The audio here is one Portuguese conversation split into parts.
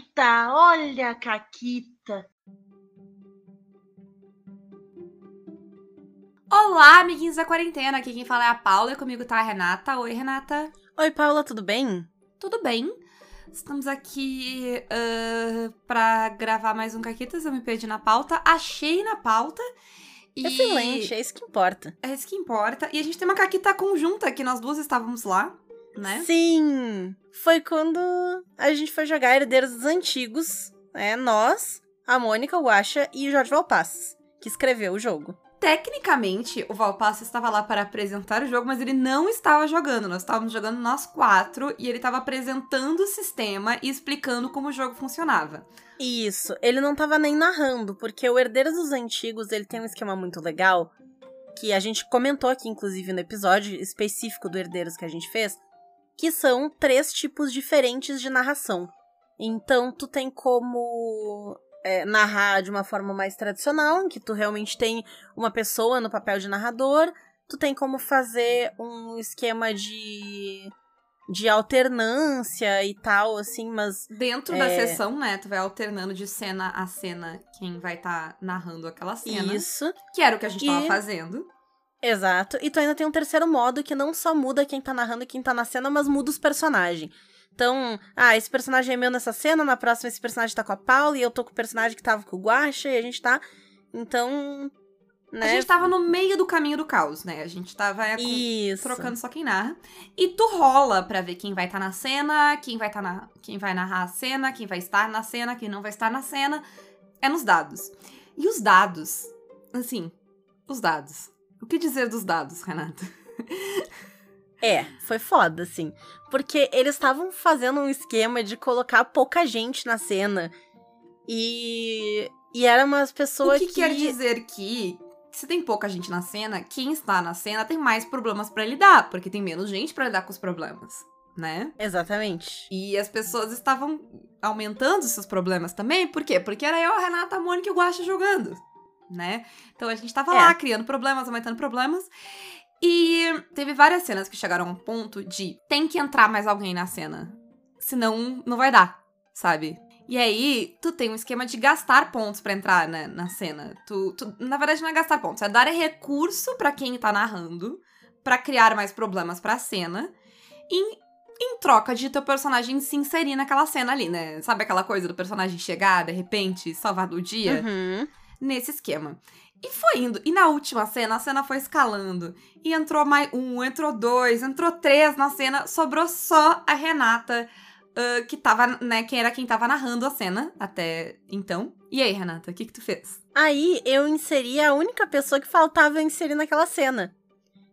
Caquita, olha a Caquita. Olá, amiguinhos da quarentena. Aqui quem fala é a Paula e comigo tá a Renata. Oi, Renata. Oi, Paula, tudo bem? Tudo bem? Estamos aqui uh, pra gravar mais um Caquitas. Eu me perdi na pauta. Achei na pauta. E... Excelente, é isso que importa. É isso que importa. E a gente tem uma Caquita conjunta, que nós duas estávamos lá, né? Sim! Foi quando a gente foi jogar Herdeiros dos Antigos, né? Nós, a Mônica, o Asha e o Jorge Valpassos, que escreveu o jogo. Tecnicamente, o Valpasso estava lá para apresentar o jogo, mas ele não estava jogando. Nós estávamos jogando nós quatro e ele estava apresentando o sistema e explicando como o jogo funcionava. Isso, ele não estava nem narrando, porque o Herdeiros dos Antigos ele tem um esquema muito legal que a gente comentou aqui, inclusive, no episódio específico do Herdeiros que a gente fez, que são três tipos diferentes de narração. Então, tu tem como é, narrar de uma forma mais tradicional, em que tu realmente tem uma pessoa no papel de narrador, tu tem como fazer um esquema de de alternância e tal, assim, mas. Dentro é... da sessão, né? Tu vai alternando de cena a cena quem vai estar tá narrando aquela cena. Isso. Que era o que a gente e... tava fazendo. Exato. E tu ainda tem um terceiro modo que não só muda quem tá narrando e quem tá na cena, mas muda os personagens. Então, ah, esse personagem é meu nessa cena, na próxima esse personagem tá com a Paula e eu tô com o personagem que tava com o Guacha e a gente tá. Então. Né? A gente tava no meio do caminho do caos, né? A gente tava é, Isso. trocando só quem narra. E tu rola pra ver quem vai estar tá na cena, quem vai tá na. quem vai narrar a cena, quem vai estar na cena, quem não vai estar na cena. É nos dados. E os dados, assim, os dados. O que dizer dos dados, Renata? É, foi foda, assim. Porque eles estavam fazendo um esquema de colocar pouca gente na cena. E. E eram umas pessoas que. O que, quer dizer que. Se tem pouca gente na cena, quem está na cena tem mais problemas para lidar, porque tem menos gente para lidar com os problemas, né? Exatamente. E as pessoas estavam aumentando seus problemas também, por quê? Porque era eu, a Renata, a Mônica e o Guacha jogando, né? Então a gente tava é. lá criando problemas, aumentando problemas. E teve várias cenas que chegaram a um ponto de tem que entrar mais alguém na cena. Senão não vai dar, sabe? E aí, tu tem um esquema de gastar pontos para entrar né, na cena. Tu, tu, na verdade, não é gastar pontos, é dar recurso para quem tá narrando para criar mais problemas pra cena. Em, em troca de teu personagem se inserir naquela cena ali, né? Sabe aquela coisa do personagem chegar, de repente, salvar do dia? Uhum. Nesse esquema. E foi indo. E na última cena, a cena foi escalando. E entrou mais um, entrou dois, entrou três na cena. Sobrou só a Renata, uh, que tava, né? Quem era quem tava narrando a cena até então. E aí, Renata, o que que tu fez? Aí eu inseri a única pessoa que faltava inserir naquela cena.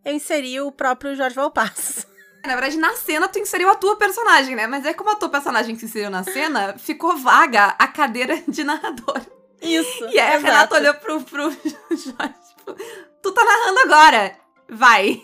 Eu inseri o próprio Jorge Valpassos. Na verdade, na cena tu inseriu a tua personagem, né? Mas é como a tua personagem que se inseriu na cena, ficou vaga a cadeira de narrador. Isso. E aí a Renata olhou pro, pro Jorge, tipo, tu tá narrando agora. Vai.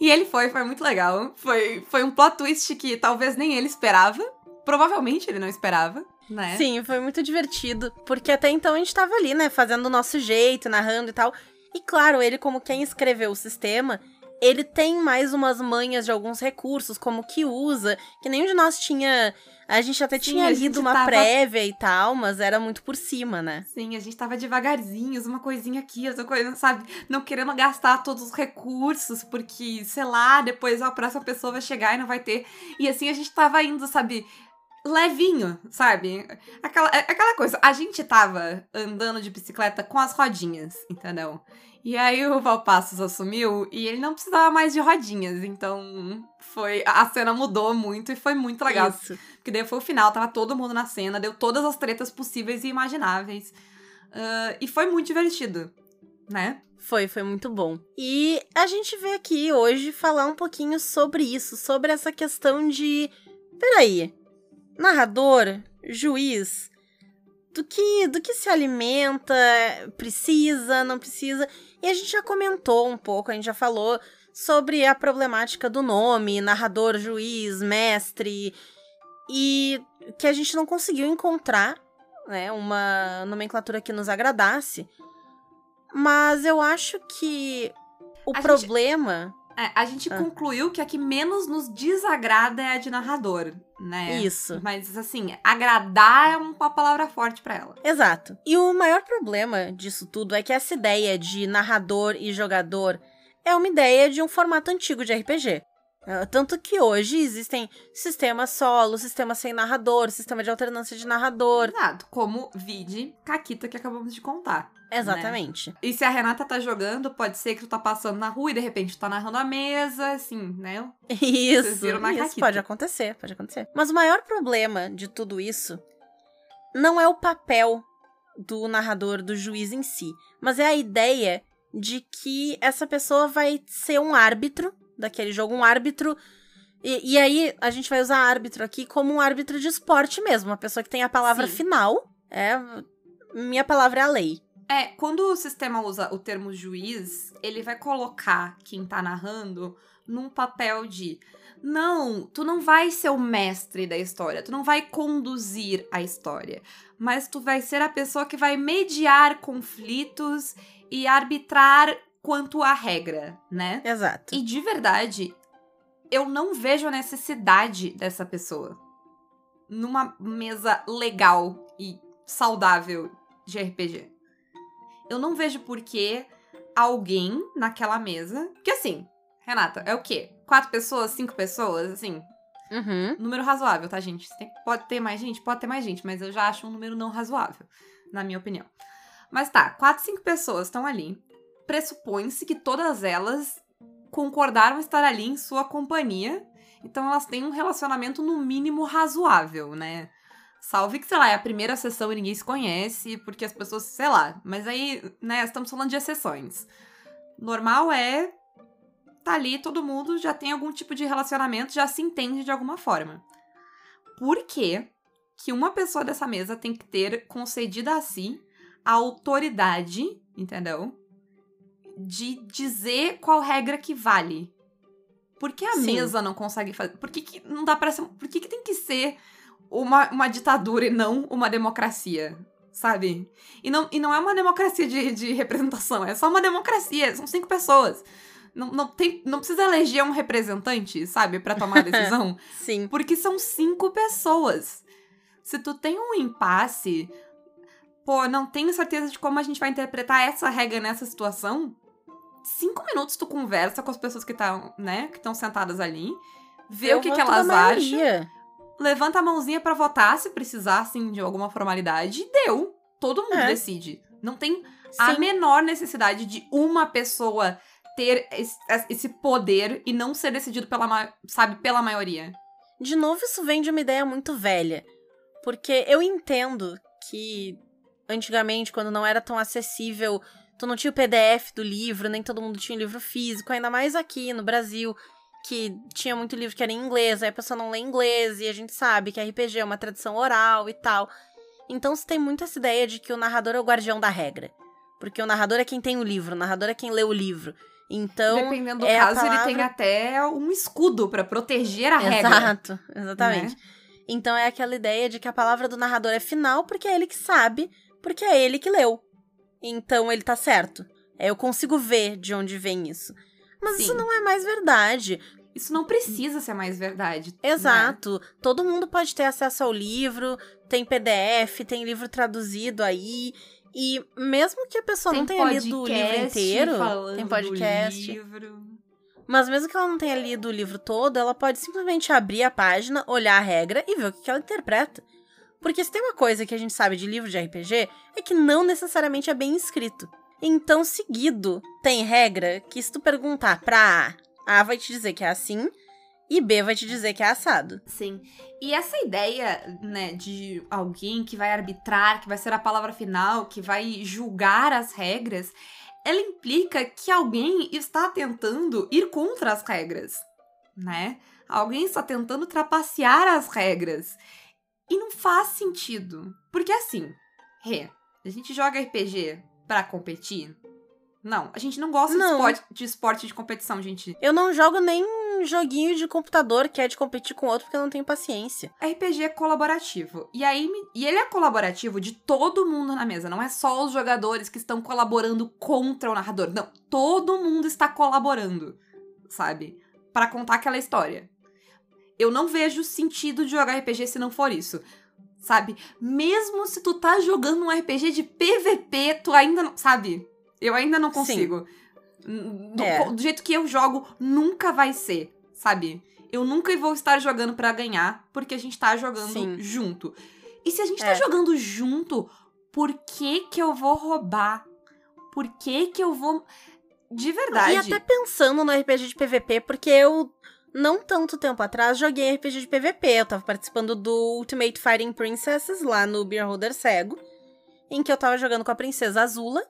E ele foi, foi muito legal. Foi, foi um plot twist que talvez nem ele esperava. Provavelmente ele não esperava, né? Sim, foi muito divertido. Porque até então a gente tava ali, né? Fazendo o nosso jeito, narrando e tal. E claro, ele, como quem escreveu o sistema, ele tem mais umas manhas de alguns recursos, como que usa, que nenhum de nós tinha. A gente até Sim, tinha lido uma tava... prévia e tal, mas era muito por cima, né? Sim, a gente tava devagarzinhos, uma coisinha aqui, outra coisa, sabe? Não querendo gastar todos os recursos, porque, sei lá, depois a próxima pessoa vai chegar e não vai ter. E assim a gente tava indo, sabe? levinho, sabe? Aquela, é, aquela coisa. A gente tava andando de bicicleta com as rodinhas, entendeu? E aí o Valpassos assumiu e ele não precisava mais de rodinhas. Então foi. A cena mudou muito e foi muito legal. Isso. Porque daí foi o final, tava todo mundo na cena, deu todas as tretas possíveis e imagináveis. Uh, e foi muito divertido, né? Foi, foi muito bom. E a gente veio aqui hoje falar um pouquinho sobre isso, sobre essa questão de. Peraí. Narrador, juiz, do que do que se alimenta, precisa, não precisa. E a gente já comentou um pouco, a gente já falou sobre a problemática do nome, narrador, juiz, mestre, e que a gente não conseguiu encontrar né, uma nomenclatura que nos agradasse. Mas eu acho que o a problema. Gente É, a gente Ah. concluiu que a que menos nos desagrada é a de narrador, né? Isso. Mas, assim, agradar é uma palavra forte pra ela. Exato. E o maior problema disso tudo é que essa ideia de narrador e jogador é uma ideia de um formato antigo de RPG. Ah, Tanto que hoje existem sistemas solo, sistema sem narrador, sistema de alternância de narrador. Exato. Como vide Caquita que acabamos de contar. Exatamente. E se a Renata tá jogando, pode ser que tu tá passando na rua e de repente tu tá narrando a mesa, assim, né? Isso, viram na isso caquita. pode acontecer, pode acontecer. Mas o maior problema de tudo isso não é o papel do narrador, do juiz em si, mas é a ideia de que essa pessoa vai ser um árbitro daquele jogo, um árbitro. E, e aí a gente vai usar árbitro aqui como um árbitro de esporte mesmo, uma pessoa que tem a palavra Sim. final. É, minha palavra é a lei. É, quando o sistema usa o termo juiz, ele vai colocar quem tá narrando num papel de não, tu não vai ser o mestre da história, tu não vai conduzir a história, mas tu vai ser a pessoa que vai mediar conflitos e arbitrar quanto à regra, né? Exato. E de verdade, eu não vejo a necessidade dessa pessoa numa mesa legal e saudável de RPG. Eu não vejo por que alguém naquela mesa. Porque assim, Renata, é o quê? Quatro pessoas, cinco pessoas, assim. Uhum. Número razoável, tá, gente? Tem- pode ter mais gente? Pode ter mais gente, mas eu já acho um número não razoável, na minha opinião. Mas tá, quatro, cinco pessoas estão ali. Pressupõe-se que todas elas concordaram estar ali em sua companhia. Então elas têm um relacionamento no mínimo razoável, né? Salve que, sei lá, é a primeira sessão e ninguém se conhece, porque as pessoas, sei lá. Mas aí, né, estamos falando de exceções. Normal é. Tá ali, todo mundo já tem algum tipo de relacionamento, já se entende de alguma forma. Por que que uma pessoa dessa mesa tem que ter concedida a si a autoridade, entendeu? De dizer qual regra que vale. Por que a Sim. mesa não consegue fazer? Por que, que não dá pra ser. Por que, que tem que ser uma, uma ditadura e não uma democracia? Sabe? E não, e não é uma democracia de, de representação, é só uma democracia, são cinco pessoas. Não, não, tem, não precisa eleger um representante, sabe, pra tomar a decisão. Sim. Porque são cinco pessoas. Se tu tem um impasse, pô, não tenho certeza de como a gente vai interpretar essa regra nessa situação. Cinco minutos tu conversa com as pessoas que estão, né, que estão sentadas ali, vê Eu o que, que elas acham, maioria. Levanta a mãozinha pra votar se precisar, assim, de alguma formalidade, e deu. Todo mundo É. decide. Não tem a Sim. menor necessidade de uma pessoa ter esse, poder e não ser decidido pela, sabe, pela maioria. De novo, isso vem de uma ideia muito velha. Porque eu entendo que antigamente, quando não era tão acessível, tu não tinha o PDF do livro, nem todo mundo tinha o livro físico, ainda mais aqui no Brasil, que tinha muito livro que era em inglês, aí a pessoa não lê inglês, e a gente sabe que RPG é uma tradição oral e tal. Então se tem muito essa ideia de que o narrador é o guardião da regra. Porque o narrador é quem tem o livro, o narrador é quem lê o livro. Então. Dependendo do é caso, ele palavra- tem até um escudo pra proteger a regra. Exato, exatamente. Então é aquela ideia de que a palavra do narrador é final porque é ele que sabe, porque é ele que leu. Então ele tá certo. É, eu consigo ver de onde vem isso. Mas isso Sim. não é mais verdade. Isso não precisa ser mais verdade. né? Exato. Todo mundo pode ter acesso ao livro, tem PDF, tem livro traduzido aí. E mesmo que a pessoa não tenha lido o livro inteiro, tem podcast. livro. Mas mesmo que ela não tenha lido o livro todo, ela pode simplesmente abrir a página, olhar a regra e ver o que que ela interpreta. Porque se tem uma coisa que a gente sabe de livro de RPG, é que não necessariamente é bem escrito. Então, seguido, tem regra que se tu perguntar pra A, A vai te dizer que é assim, e B vai te dizer que é assado. Sim. E essa ideia, né, de alguém que vai arbitrar, que vai ser a palavra final, que vai julgar as regras, ela implica que alguém está tentando ir contra as regras, né? Alguém está tentando trapacear as regras. E não faz sentido. Porque assim, Rê, a gente joga RPG pra competir? Não, a gente não gosta de Não. esporte, de esporte de competição, gente. Eu não jogo nem joguinho de computador que é de competir com outro porque eu não tenho paciência. RPG é colaborativo. E aí e ele é colaborativo de todo mundo na mesa, não é só os jogadores que estão colaborando contra o narrador. Não, todo mundo está colaborando. sabe? Pra contar aquela história. Eu não vejo sentido de jogar RPG se não for isso. Sabe? Mesmo se tu tá jogando um RPG de PVP, tu ainda não. Sabe? Eu ainda não consigo. Do, É. do jeito que eu jogo, nunca vai ser, sabe? Eu nunca vou estar jogando pra ganhar, porque a gente tá jogando Sim. junto. E se a gente tá É. jogando junto, por que que eu vou roubar? Por que que eu vou. De verdade. E até pensando no RPG de PVP, porque eu, não tanto tempo atrás, joguei RPG de PVP. Eu tava participando do Ultimate Fighting Princesses lá no Beer Holder Cego, em que eu tava jogando com a princesa Azula.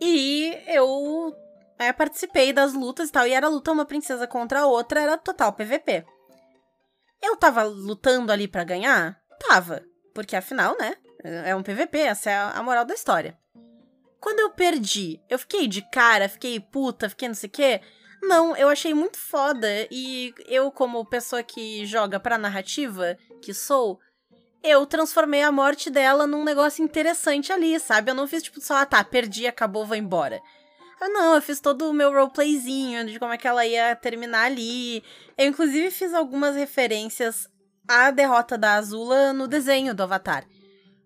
E eu é, participei das lutas e tal. E era luta uma princesa contra a outra, era total PVP. Eu tava lutando ali pra ganhar? Tava. Porque afinal, né? É um PVP, essa é a moral da história. Quando eu perdi, eu fiquei de cara, fiquei puta, fiquei não sei o quê. Não, eu achei muito foda. E eu, como pessoa que joga pra narrativa, que sou, eu transformei a morte dela num negócio interessante ali, sabe? Eu não fiz tipo só, ah tá, perdi, acabou, vou embora. Eu não, eu fiz todo o meu roleplayzinho de como é que ela ia terminar ali. Eu, inclusive, fiz algumas referências à derrota da Azula no desenho do Avatar.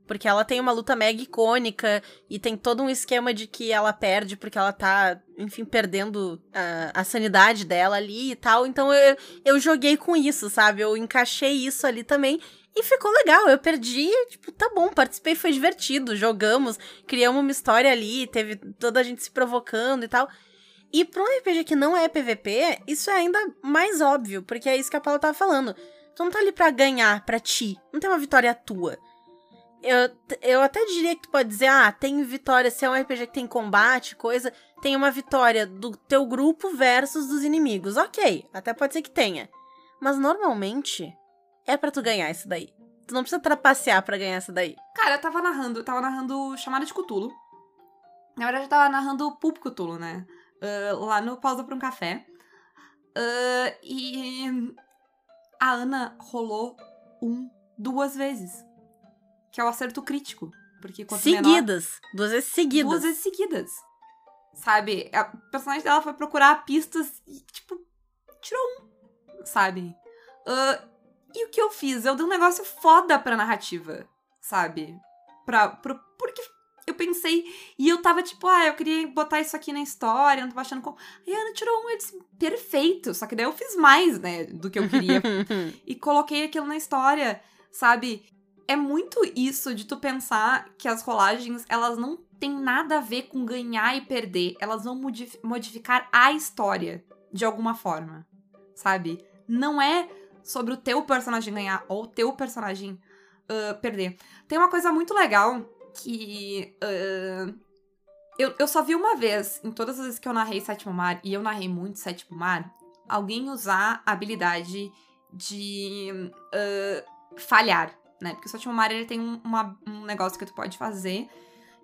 Porque ela tem uma luta mega icônica e tem todo um esquema de que ela perde porque ela tá, enfim, perdendo a, a sanidade dela ali e tal. Então eu, eu joguei com isso, sabe? Eu encaixei isso ali também e ficou legal. Eu perdi, tipo, tá bom, participei, foi divertido. Jogamos, criamos uma história ali, teve toda a gente se provocando e tal. E pra um RPG que não é PVP, isso é ainda mais óbvio, porque é isso que a Paula tava falando. Tu não tá ali pra ganhar pra ti, não tem uma vitória tua. Eu, eu até diria que tu pode dizer, ah, tem vitória, se é um RPG que tem combate, coisa, tem uma vitória do teu grupo versus dos inimigos. Ok, até pode ser que tenha. Mas normalmente é pra tu ganhar isso daí. Tu não precisa trapacear pra ganhar isso daí. Cara, eu tava narrando, tava narrando Chamada de Cutulo. Na verdade, eu tava narrando Pulp Cutulo, né? Ah, lá no Pausa pra um Café. Ah, e a Ana rolou um duas vezes. Que é o acerto crítico. Porque quanto menor... seguidas. Duas vezes seguidas. Duas vezes seguidas. Sabe? A personagem dela foi procurar pistas e, tipo, tirou um. Sabe? Ah, e o que eu fiz? Eu dei um negócio foda pra narrativa. Sabe? Pra, pro, porque eu pensei. E eu tava tipo, ah, eu queria botar isso aqui na história, não tava achando como. Aí a Ana tirou um e eu disse, perfeito. Só que daí eu fiz mais, né? Do que eu queria. e coloquei aquilo na história, sabe? É muito isso de tu pensar que as rolagens, elas não têm nada a ver com ganhar e perder. Elas vão modif- modificar a história de alguma forma, sabe? Não é sobre o teu personagem ganhar ou o teu personagem ah, perder. Tem uma coisa muito legal que ah, eu, eu só vi uma vez, em todas as vezes que eu narrei Sétimo Mar, e eu narrei muito Sétimo Mar, alguém usar a habilidade de ah, falhar, né? Porque o Sétimo Mar ele tem um, uma- um negócio que tu pode fazer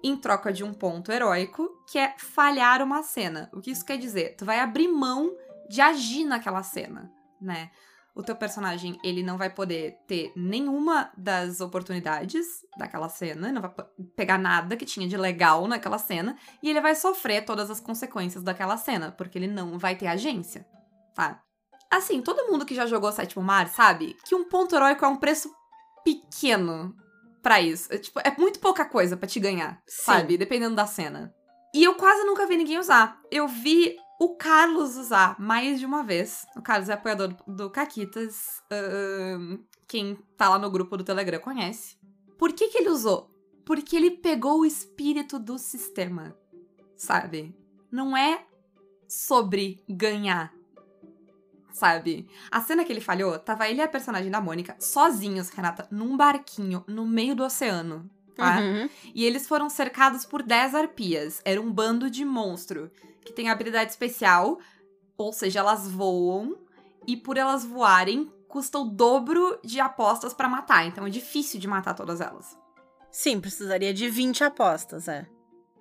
em troca de um ponto heróico, que é falhar uma cena. O que isso quer dizer? Tu vai abrir mão de agir naquela cena, né? O teu personagem, ele não vai poder ter nenhuma das oportunidades daquela cena, não vai pegar nada que tinha de legal naquela cena, e ele vai sofrer todas as consequências daquela cena, porque ele não vai ter agência, tá? Assim, todo mundo que já jogou Sétimo Mar sabe que um ponto heróico é um preço pequeno pra isso. É, tipo, é muito pouca coisa pra te ganhar, Sim. sabe? Dependendo da cena. E eu quase nunca vi ninguém usar. Eu vi o Carlos usar mais de uma vez. O Carlos é apoiador do, Caquitas. ahn, quem tá lá no grupo do Telegram conhece. Por que, que ele usou? Porque ele pegou o espírito do sistema, sabe? Não é sobre ganhar, sabe? A cena que ele falhou, tava ele e a personagem da Mônica sozinhos, Renata, num barquinho no meio do oceano, tá? Uhum. E eles foram cercados por 10 arpias. Era um bando de monstro que tem habilidade especial, ou seja, elas voam e por elas voarem custa o dobro de apostas pra matar. Então é difícil de matar todas elas. Sim, precisaria de 20 apostas, é.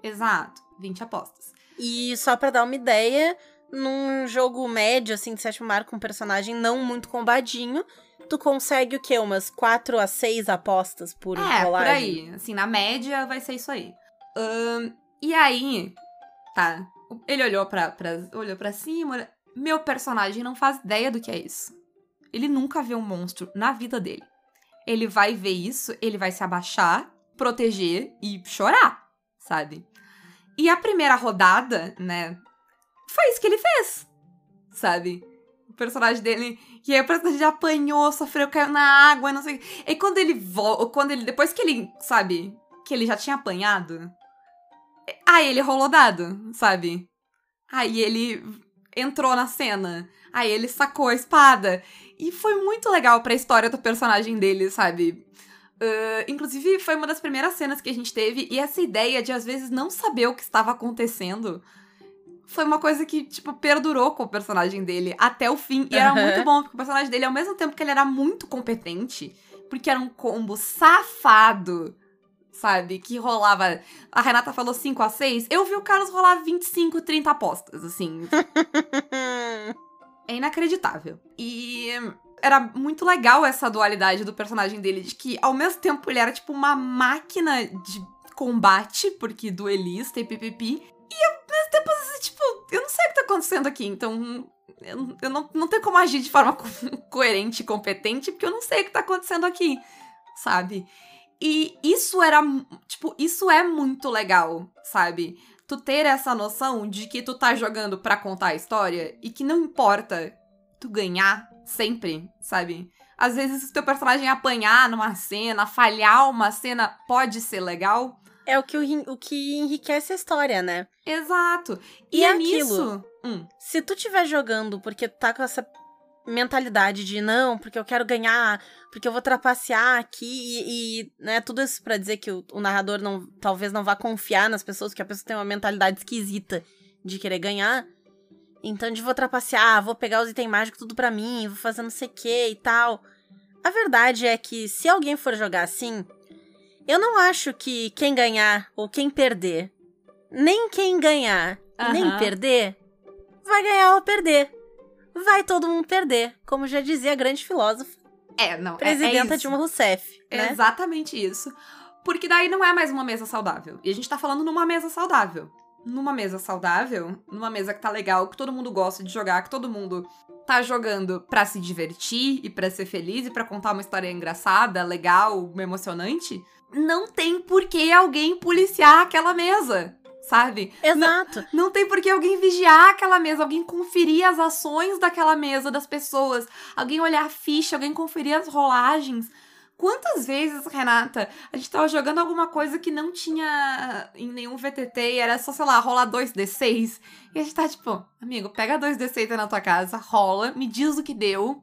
Exato, 20 apostas. E só pra dar uma ideia, num jogo médio, assim, de sétimo mar com um personagem não muito combadinho, tu consegue o quê? Umas 4 a 6 apostas por é, rolagem? por aí. Assim, na média vai ser isso aí. Ahn, e aí, tá. Ele olhou pra, pra, olhou pra cima, Meu personagem não faz ideia do que é isso. Ele nunca vê um monstro na vida dele. Ele vai ver isso, ele vai se abaixar, proteger e chorar, sabe? E a primeira rodada, né? Foi isso que ele fez, sabe? O personagem dele. E aí o personagem apanhou, sofreu, caiu na água, não sei. E quando ele volta. Quando ele. Depois que ele, sabe? Que ele já tinha apanhado. Aí ele rolou dado, sabe? Aí ele entrou na cena. Aí ele sacou a espada. E foi muito legal pra história do personagem dele, sabe? Uh, inclusive, foi uma das primeiras cenas que a gente teve, e essa ideia de às vezes não saber o que estava acontecendo foi uma coisa que, tipo, perdurou com o personagem dele até o fim. E era muito bom, porque o personagem dele, ao mesmo tempo que ele era muito competente, porque era um combo safado, sabe? Que rolava. A Renata falou 5 a 6 eu vi o Carlos rolar 25, 30 apostas, assim. é inacreditável. E era muito legal essa dualidade do personagem dele, de que ao mesmo tempo ele era tipo uma máquina de combate, porque duelista e pipipi, acontecendo aqui, então eu, eu não, não tenho como agir de forma co coerente e competente, porque eu não sei o que tá acontecendo aqui, sabe? E isso era, tipo, isso é muito legal, sabe? Tu ter essa noção de que tu tá jogando para contar a história e que não importa tu ganhar sempre, sabe? Às vezes, se teu personagem apanhar numa cena, falhar uma cena, pode ser legal. É o que, o, o que enriquece a história, né? Exato. E, e é aquilo. Hum. Se tu estiver jogando porque tá com essa mentalidade de não, porque eu quero ganhar, porque eu vou trapacear aqui e, e né, tudo isso para dizer que o, o, narrador não talvez não vá confiar nas pessoas, porque a pessoa tem uma mentalidade esquisita de querer ganhar. Então, de vou trapacear, vou pegar os itens mágicos tudo pra mim, vou fazer não sei o que e tal. A verdade é que se alguém for jogar assim, eu não acho que quem ganhar ou quem perder, nem quem ganhar uhum. nem perder, vai ganhar ou perder. Vai todo mundo perder, como já dizia a grande filósofa. É, não. Presidenta é, é Dilma Rousseff. Né? É exatamente isso. Porque daí não é mais uma mesa saudável. E a gente tá falando numa mesa saudável numa mesa saudável, numa mesa que tá legal, que todo mundo gosta de jogar, que todo mundo tá jogando para se divertir e para ser feliz e para contar uma história engraçada, legal, emocionante, não tem por que alguém policiar aquela mesa. Sabe? Exato. Não, não tem por que alguém vigiar aquela mesa, alguém conferir as ações daquela mesa das pessoas, alguém olhar a ficha, alguém conferir as rolagens. Quantas vezes, Renata, a gente tava jogando alguma coisa que não tinha em nenhum VTT e era só, sei lá, rolar 2D6? E a gente tá tipo, amigo, pega 2D6 aí na tua casa, rola, me diz o que deu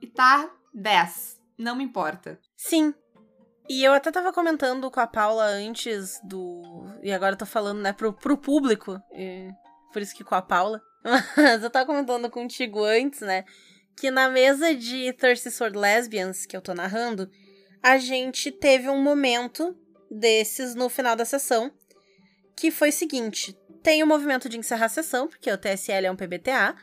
e tá 10. Não me importa. Sim. E eu até tava comentando com a Paula antes do. E agora eu tô falando, né, pro, pro público. E... Por isso que com a Paula. Mas eu tava comentando contigo antes, né? Que na mesa de Thirsty Sword Lesbians, que eu tô narrando, a gente teve um momento desses no final da sessão, que foi o seguinte: tem o movimento de encerrar a sessão, porque o TSL é um PBTA,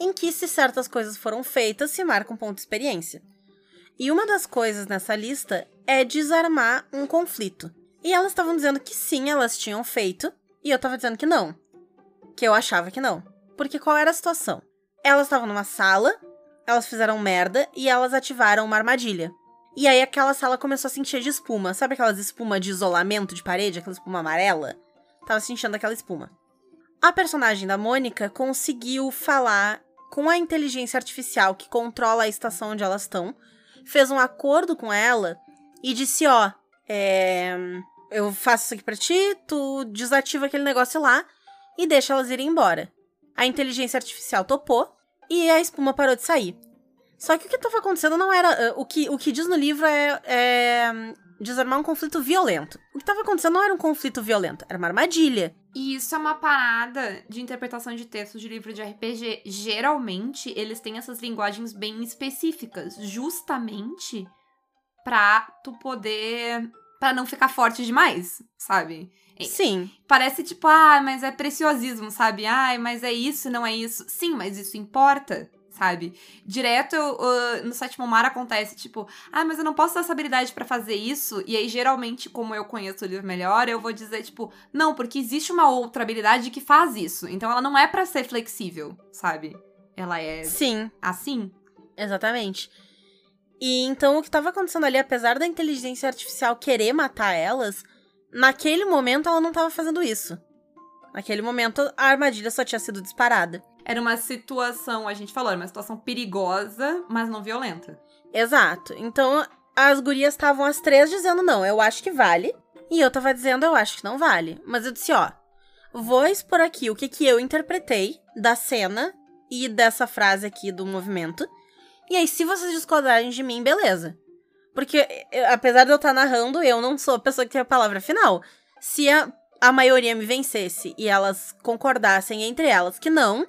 em que, se certas coisas foram feitas, se marca um ponto de experiência. E uma das coisas nessa lista é desarmar um conflito. E elas estavam dizendo que sim, elas tinham feito, e eu tava dizendo que não. Que eu achava que não. Porque qual era a situação? Elas estavam numa sala, elas fizeram merda e elas ativaram uma armadilha. E aí aquela sala começou a se de espuma. Sabe aquelas espuma de isolamento de parede, aquela espuma amarela? Tava se enchendo aquela espuma. A personagem da Mônica conseguiu falar com a inteligência artificial que controla a estação onde elas estão, fez um acordo com ela e disse: Ó, é, eu faço isso aqui pra ti, tu desativa aquele negócio lá e deixa elas irem embora. A inteligência artificial topou e a espuma parou de sair. Só que o que estava acontecendo não era. Uh, o, que, o que diz no livro é, é desarmar um conflito violento. O que estava acontecendo não era um conflito violento, era uma armadilha. E isso é uma parada de interpretação de textos de livro de RPG. Geralmente, eles têm essas linguagens bem específicas, justamente pra tu poder. pra não ficar forte demais, sabe? Sim. Parece tipo, ah, mas é preciosismo, sabe? Ah, mas é isso, não é isso. Sim, mas isso importa sabe? Direto uh, no sétimo mar acontece, tipo, ah, mas eu não posso dar essa habilidade para fazer isso. E aí, geralmente, como eu conheço o livro melhor, eu vou dizer, tipo, não, porque existe uma outra habilidade que faz isso. Então ela não é para ser flexível, sabe? ela é Sim, assim. exatamente. E então o que tava acontecendo ali, apesar da inteligência artificial querer matar elas, naquele momento ela não tava fazendo isso. Naquele momento a armadilha só tinha sido disparada. Era uma situação, a gente falou, era uma situação perigosa, mas não violenta. Exato. Então as gurias estavam as três dizendo não, eu acho que vale. E eu tava dizendo eu acho que não vale. Mas eu disse, ó, vou expor aqui o que, que eu interpretei da cena e dessa frase aqui do movimento. E aí, se vocês discordarem de mim, beleza. Porque, eh, apesar de eu estar narrando, eu não sou a pessoa que tem a palavra final. Se a, a maioria me vencesse e elas concordassem entre elas que não,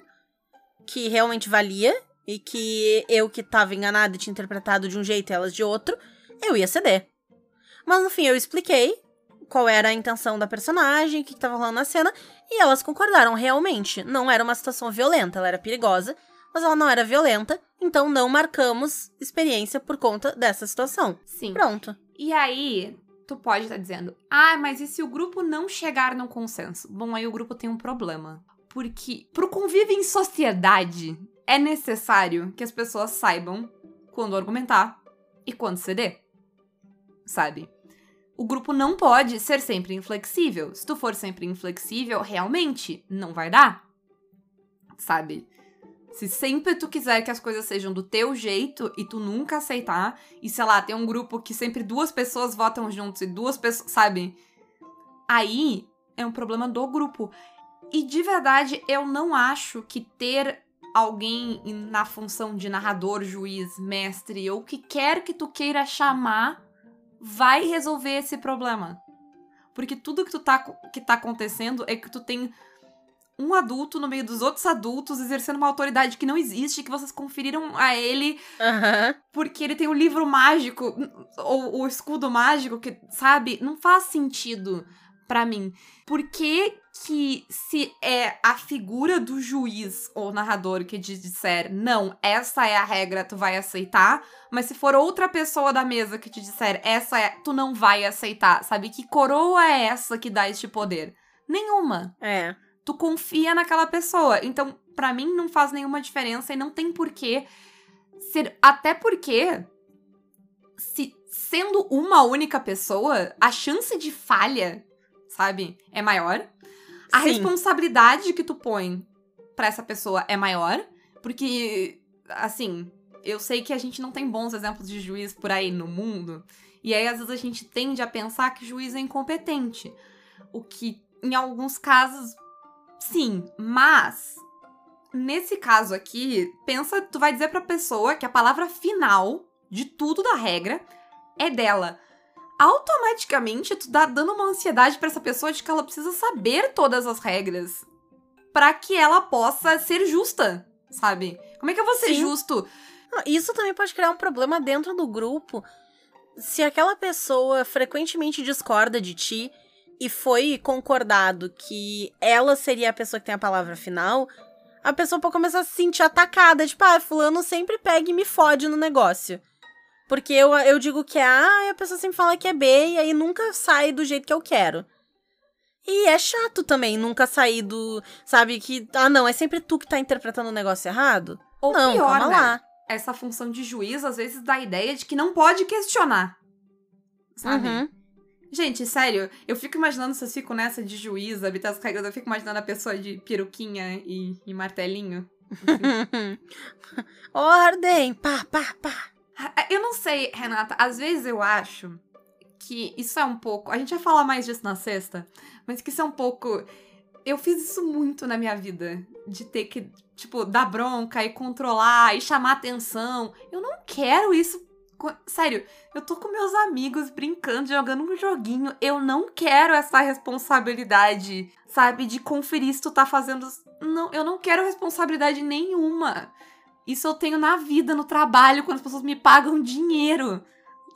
que realmente valia, e que eu que tava enganada e tinha interpretado de um jeito e elas de outro, eu ia ceder. Mas no fim eu expliquei qual era a intenção da personagem, o que, que tava rolando na cena, e elas concordaram realmente. Não era uma situação violenta, ela era perigosa, mas ela não era violenta, então não marcamos experiência por conta dessa situação. Sim. Pronto. E aí, tu pode estar dizendo, ah, mas e se o grupo não chegar num consenso? Bom, aí o grupo tem um problema. Porque pro convívio em sociedade, é necessário que as pessoas saibam quando argumentar e quando ceder. Sabe? O grupo não pode ser sempre inflexível. Se tu for sempre inflexível, realmente não vai dar. Sabe? Se sempre tu quiser que as coisas sejam do teu jeito e tu nunca aceitar, e sei lá, tem um grupo que sempre duas pessoas votam juntos e duas pessoas, sabe? Aí é um problema do grupo. E de verdade, eu não acho que ter alguém na função de narrador, juiz, mestre, ou o que quer que tu queira chamar, vai resolver esse problema. Porque tudo que, tu tá, que tá acontecendo é que tu tem um adulto no meio dos outros adultos exercendo uma autoridade que não existe, que vocês conferiram a ele Aham. porque ele tem o livro mágico ou o escudo mágico que, sabe, não faz sentido pra mim. Por que que se é a figura do juiz ou narrador que te disser, não, essa é a regra, tu vai aceitar, mas se for outra pessoa da mesa que te disser, essa é, tu não vai aceitar, sabe? Que coroa é essa que dá este poder? Nenhuma É. tu confia naquela pessoa. Então, pra mim, não faz nenhuma diferença e não tem porquê ser. Até porque, se sendo uma única pessoa, a chance de falha, sabe, é maior. A Sim. responsabilidade que tu põe pra essa pessoa é maior. Porque, assim, eu sei que a gente não tem bons exemplos de juiz por aí no mundo. E aí, às vezes, a gente tende a pensar que juiz é incompetente. O que, em alguns casos, sim. Mas, nesse caso aqui, pensa, tu vai dizer pra pessoa que a palavra final de tudo da regra é dela. Automaticamente, tu dá dando uma ansiedade pra essa pessoa de que ela precisa saber todas as regras pra que ela possa ser justa, sabe? Como é que eu vou ser Sim. justo? Isso também pode criar um problema dentro do grupo. Se aquela pessoa frequentemente discorda de ti e foi concordado que ela seria a pessoa que tem a palavra final, a pessoa pode começar a se sentir atacada. Tipo, ah, fulano sempre pega e me fode no negócio. Porque eu, eu digo que é A e a pessoa sempre fala que é B e aí nunca sai do jeito que eu quero. E é chato também nunca sair do. Sabe, que. Ah, não, é sempre tu que tá interpretando o negócio errado. Ou não, pior, calma né? lá. Essa função de juiz às vezes dá a ideia de que não pode questionar. Sabe? Uhum. Gente, sério, eu fico imaginando, vocês ficam nessa de juiz, habitar as regras, eu fico imaginando a pessoa de peruquinha e, e martelinho. Ordem! Pá, pá, pá. Ah, Eu não sei, Renata, às vezes eu acho que isso é um pouco. A gente vai falar mais disso na sexta, mas que isso é um pouco. Eu fiz isso muito na minha vida. De ter que, tipo, dar bronca e controlar e chamar atenção. Eu não quero isso. Sério, eu tô com meus amigos brincando, jogando um joguinho. Eu não quero essa responsabilidade, sabe? De conferir se tu tá fazendo. Não, eu não quero responsabilidade nenhuma. Isso eu tenho na vida, no trabalho, quando as pessoas me pagam dinheiro,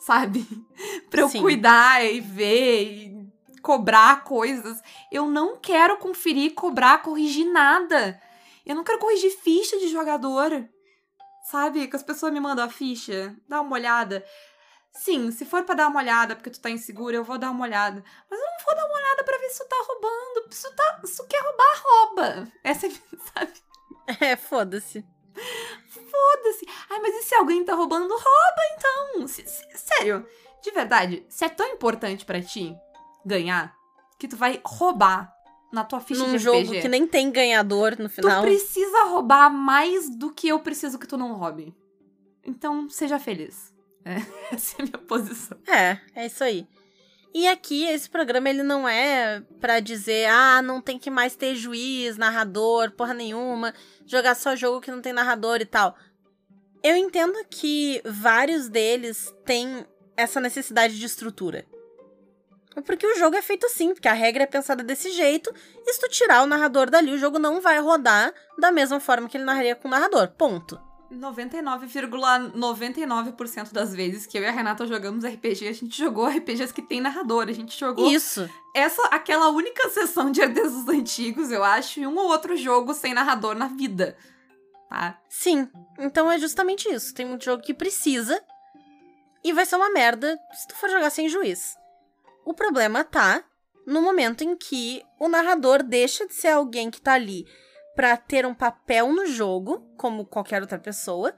sabe? pra eu Sim. cuidar e ver e cobrar coisas. Eu não quero conferir, cobrar, corrigir nada. Eu não quero corrigir ficha de jogador. Sabe? Que as pessoas me mandam a ficha, dá uma olhada. Sim, se for pra dar uma olhada porque tu tá insegura, eu vou dar uma olhada. Mas eu não vou dar uma olhada pra ver se tu tá roubando. Se tu, tá, se tu quer roubar, rouba. Essa é, sabe? É, foda-se. Foda-se. Ai, mas e se alguém tá roubando? Rouba então. Se- se- sério, de verdade, se é tão importante pra ti ganhar, que tu vai roubar na tua ficha Num de jogo RPG. que nem tem ganhador no Tu final. precisa roubar mais do que eu preciso que tu não roube. Então, seja feliz. É, essa é a minha posição. É, é isso aí. E aqui, esse programa, ele não é pra dizer, ah, não tem que mais ter juiz, narrador, porra nenhuma, jogar só jogo que não tem narrador e tal. Eu entendo que vários deles têm essa necessidade de estrutura. Porque o jogo é feito assim, porque a regra é pensada desse jeito, e se tu tirar o narrador dali, o jogo não vai rodar da mesma forma que ele narraria com o narrador. Ponto. 99,99% das vezes que eu e a Renata jogamos RPG, a gente jogou RPGs que tem narrador. A gente jogou Isso. essa, aquela única sessão de herdeiros dos antigos, eu acho, e um ou outro jogo sem narrador na vida. Tá? Sim, então é justamente isso. Tem muito jogo que precisa e vai ser uma merda se tu for jogar sem juiz. O problema tá no momento em que o narrador deixa de ser alguém que tá ali pra ter um papel no jogo, como qualquer outra pessoa,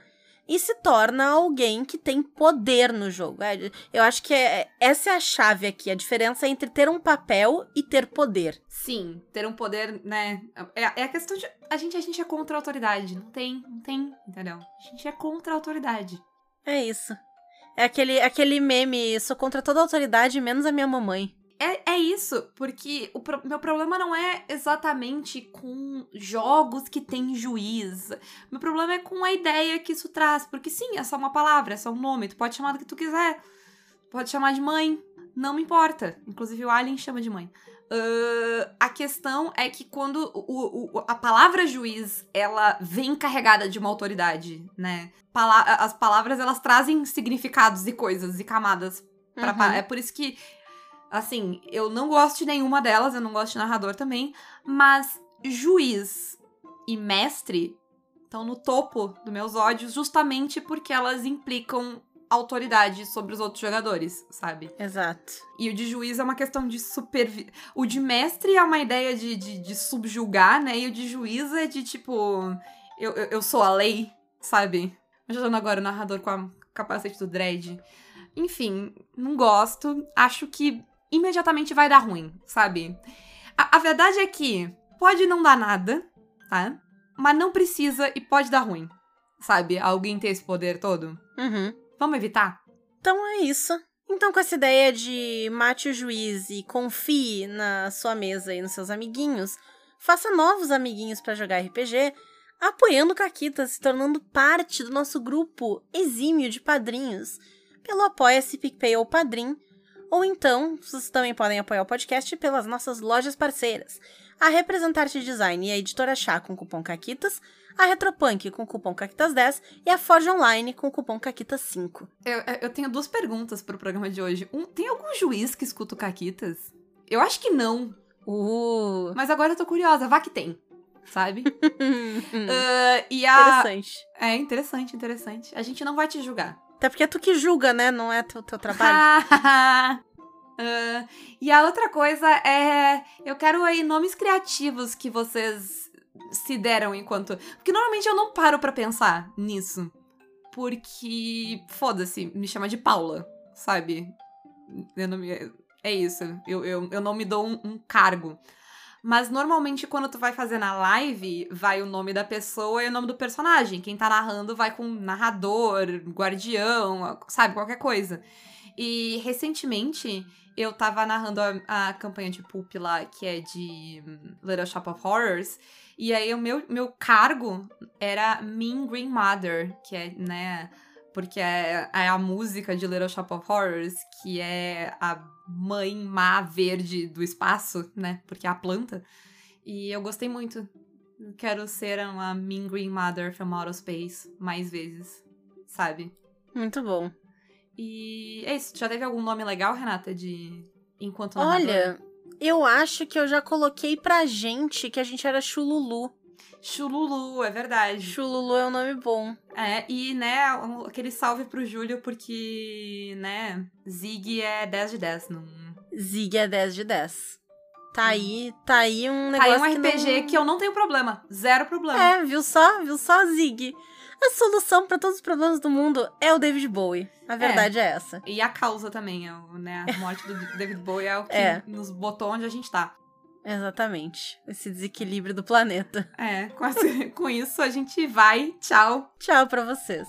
e se torna alguém que tem poder no jogo. É, Eu acho que é, essa é a chave aqui, a diferença entre ter um papel e ter poder. Sim, ter um poder, né? É, é a questão de. A gente, a gente é contra a autoridade. Não tem, não tem, entendeu? A gente é contra a autoridade. É isso. É aquele, aquele meme, sou contra toda a autoridade, menos a minha mamãe. É, é isso, porque o pro- meu problema não é exatamente com jogos que tem juiz. Meu problema é com a ideia que isso traz. Porque sim, é só uma palavra, é só um nome. Tu pode chamar do que tu quiser. Pode chamar de mãe. Não me importa. Inclusive o Alien chama de mãe. Ahn, a questão é que quando o, o- a palavra juiz ela vem carregada de uma autoridade, né? Pala- as palavras elas trazem significados e coisas e camadas Pra Uhum. É por isso que, assim, eu não gosto de nenhuma delas, eu não gosto de narrador também, mas juiz e mestre estão no topo dos meus ódios justamente porque elas implicam autoridade sobre os outros jogadores, sabe? Exato. E o de juiz é uma questão de supervi... O de mestre é uma ideia de, de, de subjugar, né? E o de juiz é de tipo. Eu, eu, eu sou a lei, sabe? Ajudando agora o narrador com a capacete do dread. Enfim, não gosto. Acho que imediatamente vai dar ruim, sabe? A, a verdade é que pode não dar nada, tá? Mas não precisa e pode dar ruim, sabe? Alguém ter esse poder todo. Uhum. Vamos evitar? Então é isso. Então, com essa ideia de mate o juiz e confie na sua mesa e nos seus amiguinhos, faça novos amiguinhos pra jogar RPG, apoiando o Caquita, se tornando parte do nosso grupo exímio de padrinhos, pelo Apoia-se, PicPay ou Padrim, ou então, vocês também podem apoiar o podcast pelas nossas lojas parceiras, a Representarte Design e a Editora Chá com cupom CAQUITAS, a Retropunk com cupom CAQUITAS10 e a Forge Online com cupom CAQUITAS5. Eu, eu- eu tenho duas perguntas pro programa de hoje. Um, tem algum juiz que escuta o Caquitas? Eu acho que não. Uh, Mas agora eu tô curiosa. Vá que tem. Sabe? Ah, e a. interessante. É interessante, interessante. A gente não vai te julgar. Até porque é tu que julga, né? Não é teu, teu trabalho. Ah, e a outra coisa é. Eu quero aí nomes criativos que vocês se deram enquanto. Porque normalmente eu não paro pra pensar nisso. Porque. Foda-se, me chama de Paula, sabe? Eu não me- É isso. Eu, eu, eu não me dou um, um cargo. Mas normalmente quando tu vai fazer na live, vai o nome da pessoa e o nome do personagem. Quem tá narrando vai com narrador, guardião, sabe, qualquer coisa. E recentemente eu tava narrando a, a campanha de Pulp lá, que é de hum, Little Shop of Horrors. E aí o meu, meu cargo era Mean Green Mother, que é, né, porque é, é a música de Little Shop of Horrors, que é a mãe má verde do espaço, né, porque é a planta. E eu gostei muito. Quero ser uma Mean Green Mother from Outer Space mais vezes, sabe? Muito bom. E é isso. Já teve algum nome legal, Renata, de enquanto narrador? Olha, eu acho que eu já coloquei pra gente que a gente era Chululu. Chululu, é verdade. Chululu é um nome bom. É, e, né, aquele salve pro Júlio, porque, né, Zig é 10 de 10. Não... Zig é 10 de 10. Tá aí, tá aí um Tá aí negócio um RPG não... que eu não tenho problema. Zero problema. É, viu só? Viu só, Zig? A solução pra todos os problemas do mundo é o David Bowie. A verdade é, essa. E a causa também, é o- né? A morte do David Bowie é o que É. nos botou onde a gente tá. Exatamente. Esse desequilíbrio do planeta. É, com, esse- com isso a gente vai. Tchau. Tchau pra vocês.